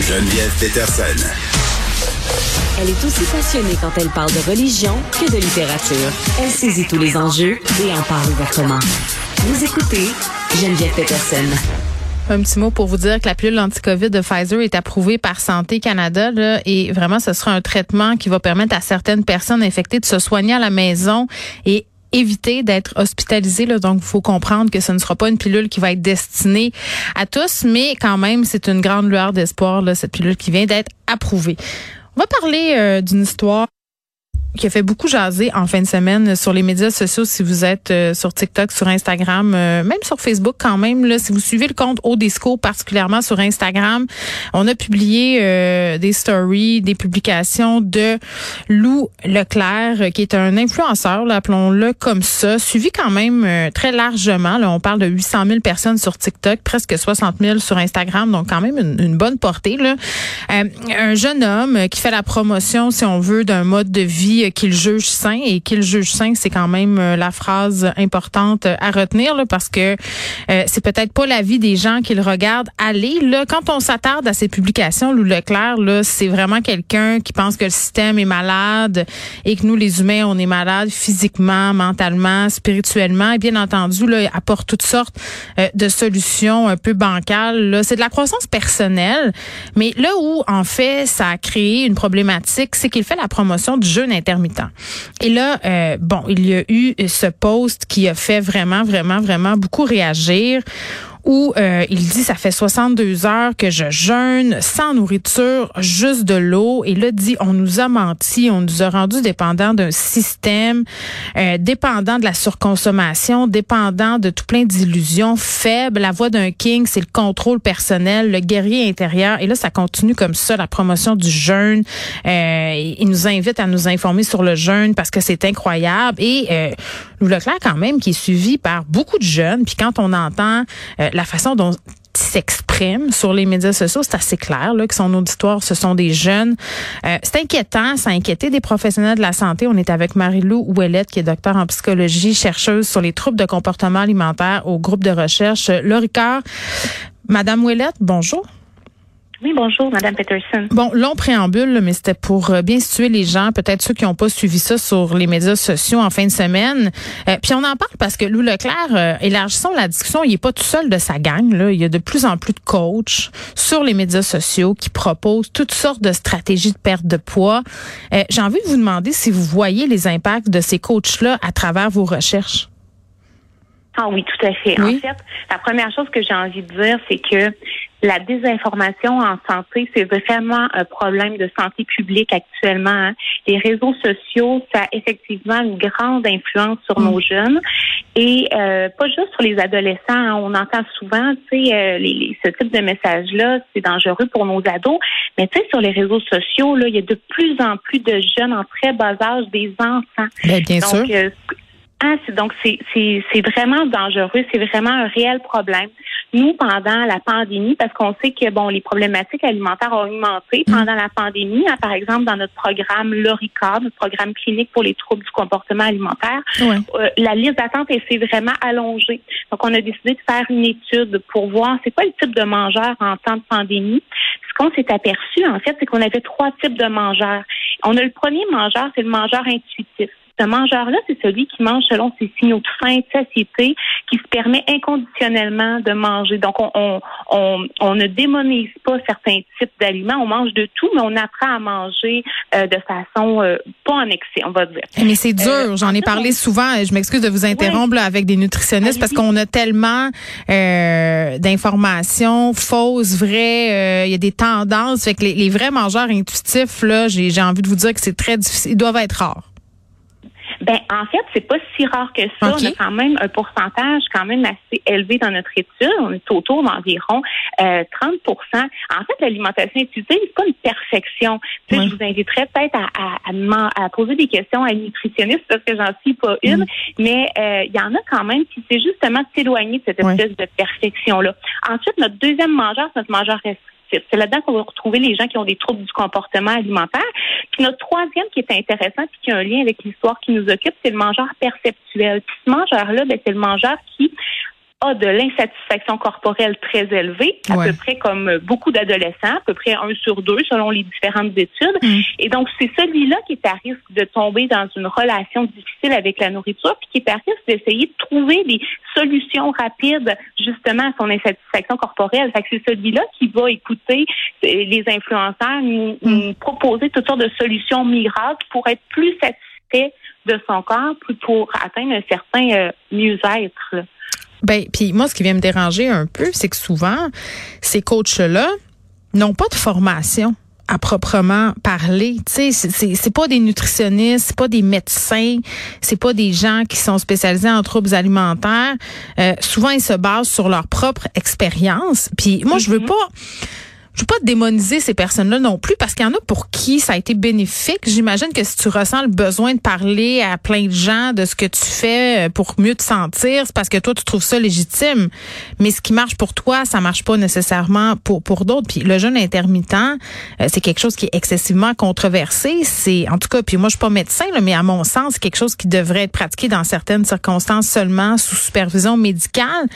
Geneviève Peterson. Elle est aussi passionnée quand elle parle de religion que de littérature. Elle saisit tous les enjeux et en parle ouvertement. Vous écoutez Geneviève Peterson. Un petit mot pour vous dire que la pilule anti-COVID de Pfizer est approuvée par Santé Canada là, et vraiment ce sera un traitement qui va permettre à certaines personnes infectées de se soigner à la maison et éviter d'être hospitalisé. Là. Donc, il faut comprendre que ce ne sera pas une pilule qui va être destinée à tous, mais quand même, c'est une grande lueur d'espoir, cette pilule qui vient d'être approuvée. On va parler euh, d'une histoire qui a fait beaucoup jaser en fin de semaine sur les médias sociaux. Si vous êtes euh, sur TikTok, sur Instagram, euh, même sur Facebook quand même, là, si vous suivez le compte Odisco, particulièrement sur Instagram, on a publié euh, des stories, des publications de Lou Leclerc, qui est un influenceur, appelons-le comme ça, suivi quand même très largement. Là, on parle de 800 000 personnes sur TikTok, presque 60 000 sur Instagram, donc quand même une, une bonne portée. Là. un jeune homme qui fait la promotion, si on veut, d'un mode de vie qu'il juge sain et qu'il juge sain, c'est quand même euh, la phrase importante à retenir parce que euh, c'est peut-être pas la vie des gens qui le regardent aller. Là, quand on s'attarde à ces publications, Lou Leclerc, là, c'est vraiment quelqu'un qui pense que le système est malade et que nous, les humains, on est malade physiquement, mentalement, spirituellement. Et bien entendu, là, il apporte toutes sortes euh, de solutions un peu bancales. Là, c'est de la croissance personnelle, mais là où en fait ça a créé une problématique, c'est qu'il fait la promotion du jeûne et là, euh, bon, il y a eu ce post qui a fait vraiment, vraiment, vraiment beaucoup réagir où euh, il dit ça fait 62 heures que je jeûne sans nourriture, juste de l'eau. Et là dit on nous a menti, on nous a rendu dépendants d'un système, euh, dépendant de la surconsommation, dépendant de tout plein d'illusions faibles. La voix d'un king, c'est le contrôle personnel, le guerrier intérieur. Et là ça continue comme ça la promotion du jeûne. Euh, il nous invite à nous informer sur le jeûne parce que c'est incroyable. Et euh, Louis Leclerc quand même qui est suivi par beaucoup de jeunes. Puis quand on entend la façon dont s'exprime sur les médias sociaux, c'est assez clair là, que son auditoire, ce sont des jeunes. Euh, c'est inquiétant, ça a inquiété des professionnels de la santé. On est avec Marie-Lou Ouellette, qui est docteur en psychologie, chercheuse sur les troubles de comportement alimentaire au groupe de recherche Loricard. Madame Ouellette, bonjour. Oui, bonjour, Madame Peterson. Bon, long préambule, mais c'était pour euh, bien situer les gens, peut-être ceux qui n'ont pas suivi ça sur les médias sociaux en fin de semaine. Euh, puis on en parle parce que Lou Leclerc, euh, élargissons la discussion, il est pas tout seul de sa gang. Là. Il y a de plus en plus de coachs sur les médias sociaux qui proposent toutes sortes de stratégies de perte de poids. Euh, J'ai envie de vous demander si vous voyez les impacts de ces coachs-là à travers vos recherches. Ah oui, tout à fait. En fait, la première chose que j'ai envie de dire, c'est que la désinformation en santé, c'est vraiment un problème de santé publique actuellement. Hein. Les réseaux sociaux, ça a effectivement une grande influence sur nos mm. jeunes et euh, pas juste sur les adolescents. Hein. On entend souvent, tu sais, euh, les, ce type de message-là, c'est dangereux pour nos ados. Mais tu sais, sur les réseaux sociaux, là, il y a de plus en plus de jeunes en très bas âge, des enfants. Ben, bien, sûr. Euh, ah, donc c'est vraiment dangereux, c'est vraiment un réel problème. Nous, pendant la pandémie, parce qu'on sait que bon, les problématiques alimentaires ont augmenté mm. pendant la pandémie. Hein, par exemple, dans notre programme LORICA, notre programme clinique pour les troubles du comportement alimentaire, euh, la liste d'attente s'est vraiment allongée. Donc, on a décidé de faire une étude pour voir c'est quoi le type de mangeur en temps de pandémie. Ce qu'on s'est aperçu, en fait, c'est qu'on avait trois types de mangeurs. On a le premier mangeur, c'est le mangeur intuitif. Ce mangeur-là, c'est celui qui mange selon ses signaux de faim, de satiété, qui se permet inconditionnellement de manger. Donc, on, on, on, ne démonise pas certains types d'aliments. On mange de tout, mais on apprend à manger euh, de façon euh, pas en excès, on va dire. Mais c'est dur. Euh, J'en ai parlé souvent. Je m'excuse de vous interrompre avec des nutritionnistes parce qu'on a tellement d'informations fausses, vraies. Il y a des tendances. Fait que les, les vrais mangeurs intuitifs, là, j'ai envie de vous dire que c'est très difficile. Ils doivent être rares. Ben, en fait, c'est pas si rare que ça. On a quand même un pourcentage quand même assez élevé dans notre étude. On est autour d'environ euh, 30% En fait, l'alimentation intuitive, c'est pas une perfection. Tu sais, Je vous inviterais peut-être à, à, à, poser des questions à une nutritionniste parce que j'en suis pas une, mm. mais euh, il y en a quand même qui c'est justement s'éloigner de cette espèce de perfection-là. Ensuite, notre deuxième mangeur, c'est notre mangeur restrictif. C'est là-dedans qu'on va retrouver les gens qui ont des troubles du comportement alimentaire. Puis notre troisième qui est intéressant puis qui a un lien avec l'histoire qui nous occupe, c'est le mangeur perceptuel. Puis ce mangeur-là, ben, c'est le mangeur qui a de l'insatisfaction corporelle très élevée, à peu près comme beaucoup d'adolescents, à peu près un sur deux selon les différentes études. Mm. Et donc, c'est celui-là qui est à risque de tomber dans une relation difficile avec la nourriture, puis qui est à risque d'essayer de trouver des solutions rapides justement à son insatisfaction corporelle. Fait que c'est celui-là qui va écouter euh, les influenceurs, nous, mm. nous proposer toutes sortes de solutions miracles pour être plus satisfait de son corps, pour atteindre un certain euh, mieux-être. Ben, puis moi, ce qui vient me déranger un peu, c'est que souvent, ces coachs-là n'ont pas de formation à proprement parler. Tu sais, c'est pas des nutritionnistes, c'est pas des médecins, c'est pas des gens qui sont spécialisés en troubles alimentaires. Euh, souvent, ils se basent sur leur propre expérience. Puis moi, je veux mm-hmm. pas je veux pas démoniser ces personnes-là non plus parce qu'il y en a pour qui ça a été bénéfique. J'imagine que si tu ressens le besoin de parler à plein de gens de ce que tu fais euh, pour mieux te sentir, c'est parce que toi tu trouves ça légitime. Mais ce qui marche pour toi, ça marche pas nécessairement pour pour d'autres. Puis le jeûne intermittent, euh, c'est quelque chose qui est excessivement controversé. C'est en tout cas, puis moi je suis pas médecin, là, mais à mon sens, c'est quelque chose qui devrait être pratiqué dans certaines circonstances seulement sous supervision médicale.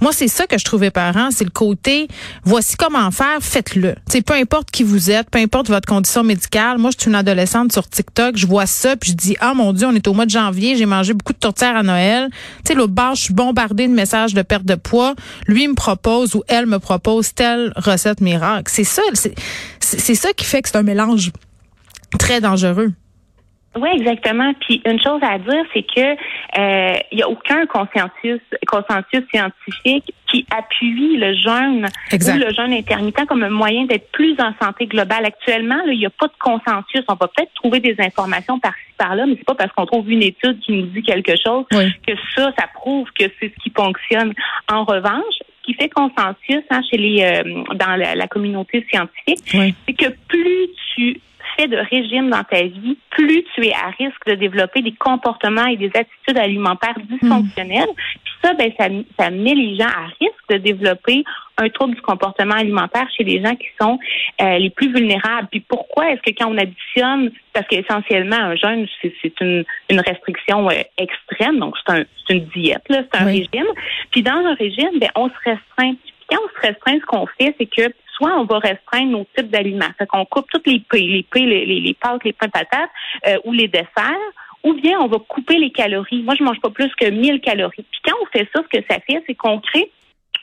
Moi, c'est ça que je trouvais parent, c'est le côté voici comment faire, faites le peu importe qui vous êtes, peu importe votre condition médicale. Moi, je suis une adolescente sur TikTok, je vois ça, puis je dis, ah mon Dieu, on est au mois de janvier, j'ai mangé beaucoup de tourtières à Noël. Tu sais, l'autre bord, je suis bombardée de messages de perte de poids. Lui me propose ou elle me propose telle recette miracle. C'est ça, c'est ça qui fait que c'est un mélange très dangereux. Oui, exactement. Puis une chose à dire, c'est que euh, il y a aucun consensus, consensus scientifique qui appuie le jeûne ou le jeûne intermittent comme un moyen d'être plus en santé globale. Actuellement, il n'y a pas de consensus. On va peut-être trouver des informations par-ci par-là, mais c'est pas parce qu'on trouve une étude qui nous dit quelque chose que ça, ça prouve que c'est ce qui fonctionne. En revanche, ce qui fait consensus hein, chez les euh, dans la, communauté scientifique, c'est que plus tu de régime dans ta vie, plus tu es à risque de développer des comportements et des attitudes alimentaires dysfonctionnelles. Puis ça, ben, ça, ça met les gens à risque de développer un trouble du comportement alimentaire chez les gens qui sont euh, les plus vulnérables. Puis pourquoi est-ce que quand on additionne, parce qu'essentiellement un jeûne, c'est une, une restriction euh, extrême, donc c'est un, une diète, c'est un régime. Puis dans un régime, ben, on se restreint. Puis quand on se restreint, ce qu'on fait, c'est que soit on va restreindre nos types d'aliments. Fait qu'on coupe toutes les pâtes, les les, les, pâtes, les pains patates euh, ou les desserts, ou bien on va couper les calories. Moi, je mange pas plus que 1000 calories. Puis quand on fait ça, ce que ça fait, c'est qu'on crée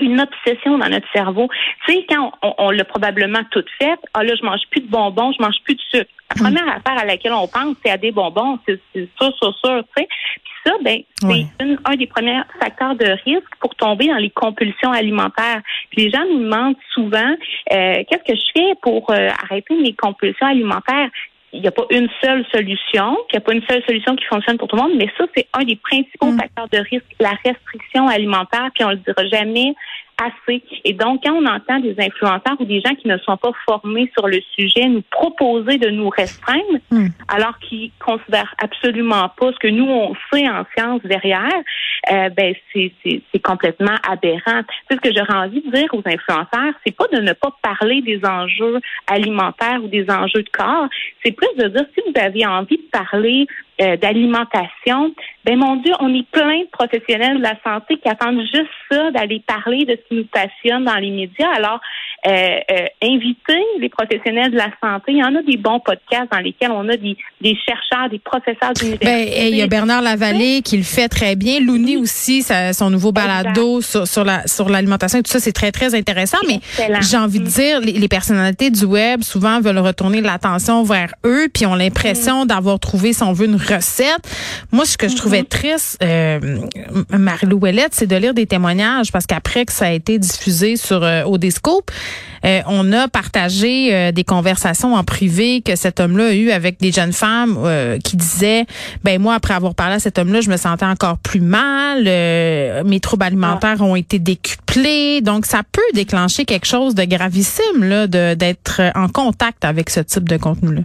une obsession dans notre cerveau. Tu sais, quand on, l'a probablement tout fait, ah là, je mange plus de bonbons, je mange plus de sucre. La mm. première affaire à laquelle on pense, c'est à des bonbons, c'est sûr, sûr, sûr, tu sais. Puis ça, ben, c'est un des premiers facteurs de risque pour tomber dans les compulsions alimentaires. Puis les gens nous demandent souvent, euh, qu'est-ce que je fais pour euh, arrêter mes compulsions alimentaires? Il n'y a pas une seule solution, qu'il n'y a pas une seule solution qui fonctionne pour tout le monde, mais ça, c'est un des principaux mm. facteurs de risque, la restriction alimentaire, puis on le dira jamais assez. Et donc, quand on entend des influenceurs ou des gens qui ne sont pas formés sur le sujet nous proposer de nous restreindre, hmm. alors qu'ils considèrent absolument pas ce que nous on sait en sciences derrière, euh, ben c'est complètement aberrant. C'est ce que j'aurais envie de dire aux influenceurs, c'est pas de ne pas parler des enjeux alimentaires ou des enjeux de corps, c'est plus de dire si vous avez envie de parler euh, d'alimentation, ben mon Dieu, on est plein de professionnels de la santé qui attendent juste ça, d'aller parler de ce qui nous passionne dans les médias. Alors, euh, euh, inviter les professionnels de la santé. Il y en a des bons podcasts dans lesquels on a des, des chercheurs, des professeurs d'université. Ben, il y a Bernard Lavallée qui le fait très bien. Louni aussi, son nouveau balado sur, sur la sur l'alimentation et tout ça, c'est très très intéressant. Mais j'ai envie de dire, les, personnalités du web souvent veulent retourner l'attention vers eux, puis ont l'impression mm. d'avoir trouvé, si on veut, une recette. Moi, ce que je trouvais mm-hmm. triste, euh, Marie-Lou c'est de lire des témoignages parce qu'après que ça a été diffusé sur euh, Odescope, euh, on a partagé euh, des conversations en privé que cet homme-là a eu avec des jeunes femmes euh, qui disaient, ben moi après avoir parlé à cet homme-là, je me sentais encore plus mal, mes troubles alimentaires ont été décuplés, donc ça peut déclencher quelque chose de gravissime là, d'être en contact avec ce type de contenu-là.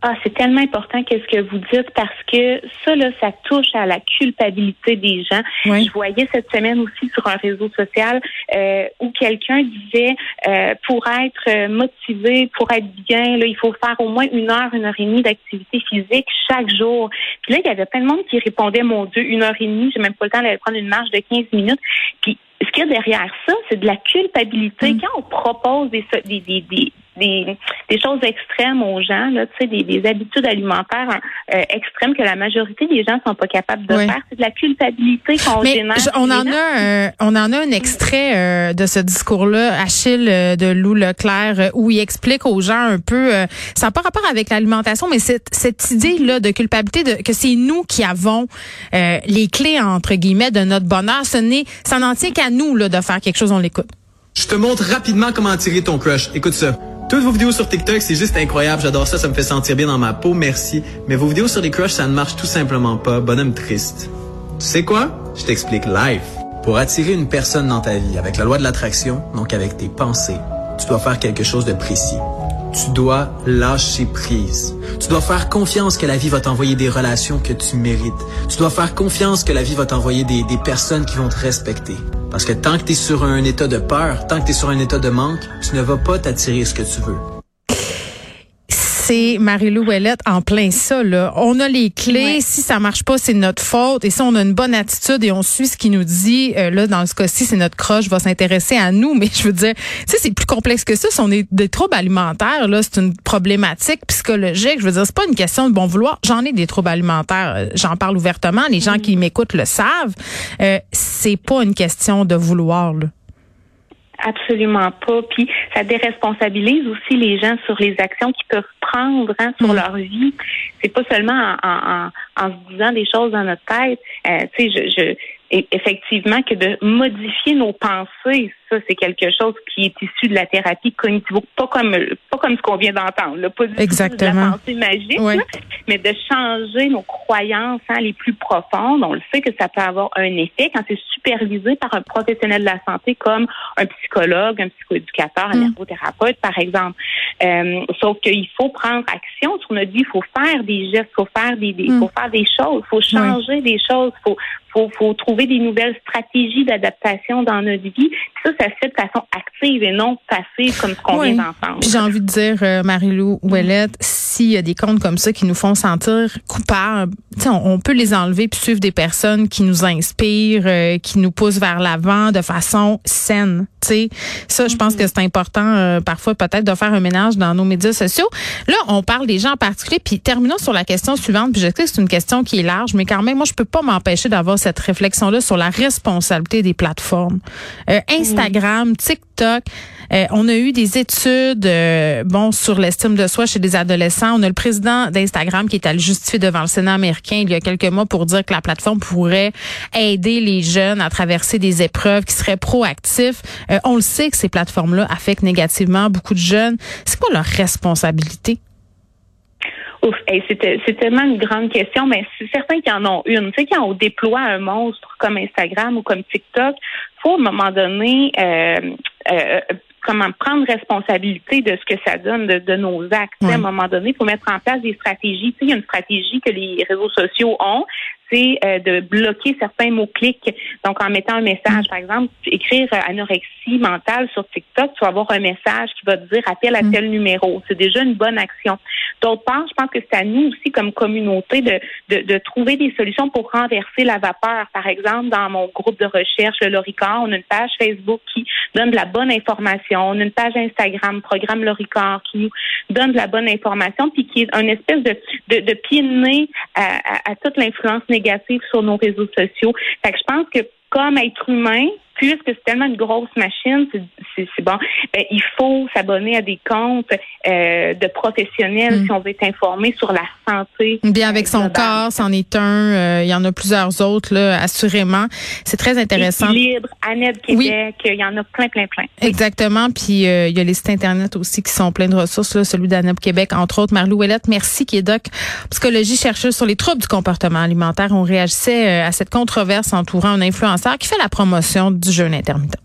Ah, c'est tellement important qu'est-ce que vous dites parce que ça, là, ça touche à la culpabilité des gens. Je voyais cette semaine aussi sur un réseau social euh, où quelqu'un disait euh, pour être motivé, pour être bien, là, il faut faire au moins une heure, une heure et demie d'activité physique chaque jour. Puis là, il y avait plein de monde qui répondait, mon Dieu, une heure et demie, j'ai même pas le temps d'aller prendre une marche de 15 minutes. Puis ce qu'il y a derrière ça, c'est de la culpabilité. Mm. Quand on propose des, des, des des, des choses extrêmes aux gens, là, des, des habitudes alimentaires euh, extrêmes que la majorité des gens sont pas capables de faire. C'est de la culpabilité qu'on génère. On en, a un, on en a un extrait euh, de ce discours-là, Achille euh, de Lou Leclerc, où il explique aux gens un peu, ça n'a pas rapport avec l'alimentation, mais cette, cette idée-là de culpabilité, de, que c'est nous qui avons les clés, entre guillemets, de notre bonheur. Ce n'est, ça n'en tient qu'à nous là, de faire quelque chose, on l'écoute. Je te montre rapidement comment attirer ton crush. Écoute ça. Toutes vos vidéos sur TikTok, c'est juste incroyable. J'adore ça, ça me fait sentir bien dans ma peau, merci. Mais vos vidéos sur les crushs, ça ne marche tout simplement pas. Bonhomme triste. Tu sais quoi? Je t'explique live. Pour attirer une personne dans ta vie avec la loi de l'attraction, donc avec tes pensées, tu dois faire quelque chose de précis. Tu dois lâcher prise. Tu dois faire confiance que la vie va t'envoyer des relations que tu mérites. Tu dois faire confiance que la vie va t'envoyer des, des personnes qui vont te respecter. Parce que tant que tu es sur un état de peur, tant que tu es sur un état de manque, tu ne vas pas t'attirer ce que tu veux c'est Marie-Lou Ouellette en plein ça. Là. On a les clés. Si ça marche pas, c'est notre faute. Et si on a une bonne attitude et on suit ce qu'il nous dit, euh, là, dans ce cas-ci, c'est notre croche va s'intéresser à nous. Mais je veux dire, tu sais, c'est plus complexe que ça. Si on est des troubles alimentaires, là, c'est une problématique psychologique. Je veux dire, c'est pas une question de bon vouloir. J'en ai des troubles alimentaires. Euh, j'en parle ouvertement. Les gens qui m'écoutent le savent. Euh, c'est pas une question de vouloir. Là. Absolument pas. Puis ça déresponsabilise aussi les gens sur les actions qu'ils peuvent prendre hein, sur mm. leur vie. C'est pas seulement en, en, en, se disant des choses dans notre tête. Euh, tu sais, je, je effectivement que de modifier nos pensées, ça c'est quelque chose qui est issu de la thérapie cognitive, pas comme pas comme ce qu'on vient d'entendre, pas du de la pensée magique, mais de changer nos croyances hein, les plus profondes. On le sait que ça peut avoir un effet quand c'est supervisé par un professionnel de la santé comme un psychologue, un psychoéducateur, un mm. ergothérapeute, par exemple. Euh, sauf qu'il faut prendre action sur notre vie, il faut faire des gestes, il faut faire des, mm. faut faire des choses, il faut changer des choses, il faut faut, faut trouver des nouvelles stratégies d'adaptation dans notre vie. Ça, ça se fait de façon active et non passive comme ce qu'on vient d'entendre. Puis j'ai envie de dire, euh, Marie-Lou Ouellette, s'il y a des comptes comme ça qui nous font sentir coupables, on, on, peut les enlever puis suivre des personnes qui nous inspirent, euh, qui nous poussent vers l'avant de façon saine. sais, Ça, je pense mm-hmm. que c'est important euh, parfois peut-être de faire un ménage dans nos médias sociaux. Là, on parle des gens en particulier. Puis terminons sur la question suivante. Puis je sais que c'est une question qui est large, mais quand même, moi, je peux pas m'empêcher d'avoir cette réflexion-là sur la responsabilité des plateformes. Euh, Instagram, TikTok, euh, on a eu des études euh, bon sur l'estime de soi chez des adolescents. On a le président d'Instagram qui est allé justifier devant le Sénat américain il y a quelques mois pour dire que la plateforme pourrait aider les jeunes à traverser des épreuves, qui seraient proactifs. on le sait que ces plateformes-là affectent négativement beaucoup de jeunes. C'est quoi leur responsabilité? Ouf, c'est tellement une grande question, mais c'est certain qu'il y en ont une. Tu sais, quand on déploie un monstre comme Instagram ou comme TikTok, faut à un moment donné euh, euh, comment prendre responsabilité de ce que ça donne de, nos actes. À un moment donné, il faut mettre en place des stratégies. Tu sais, il y a une stratégie que les réseaux sociaux ont, c'est euh, de bloquer certains mots-clics. Donc, en mettant un message, mm. par exemple, écrire euh, anorexie mentale sur TikTok, tu vas avoir un message qui va te dire appel à mm. tel numéro. C'est déjà une bonne action. D'autre part, je pense que c'est à nous aussi, comme communauté, de, de, de, trouver des solutions pour renverser la vapeur. Par exemple, dans mon groupe de recherche, le On a une page Facebook qui donne de la bonne information. On a une page Instagram, Programme Loricard, qui nous donne de la bonne information, puis qui est un espèce de, de, pied de nez à, à, toute l'influence négative sur nos réseaux sociaux. Fait que je pense que comme être humain, puisque c'est tellement une grosse machine, c'est bon, ben, il faut s'abonner à des comptes euh, de professionnels si on veut être informé sur la santé. Bien avec son corps, c'en est un. Euh, il y en a plusieurs autres, là, assurément. C'est très intéressant. Libre, Annette Québec, il y en a plein, plein, plein. Exactement. Puis euh, il y a les sites internet aussi qui sont pleins de ressources, là, celui d'Annette Québec, entre autres. Marlou Ouellette, merci, qui est doc psychologie chercheuse sur les troubles du comportement alimentaire. On réagissait à cette controverse entourant un influenceur qui fait la promotion du jeûne intermittent.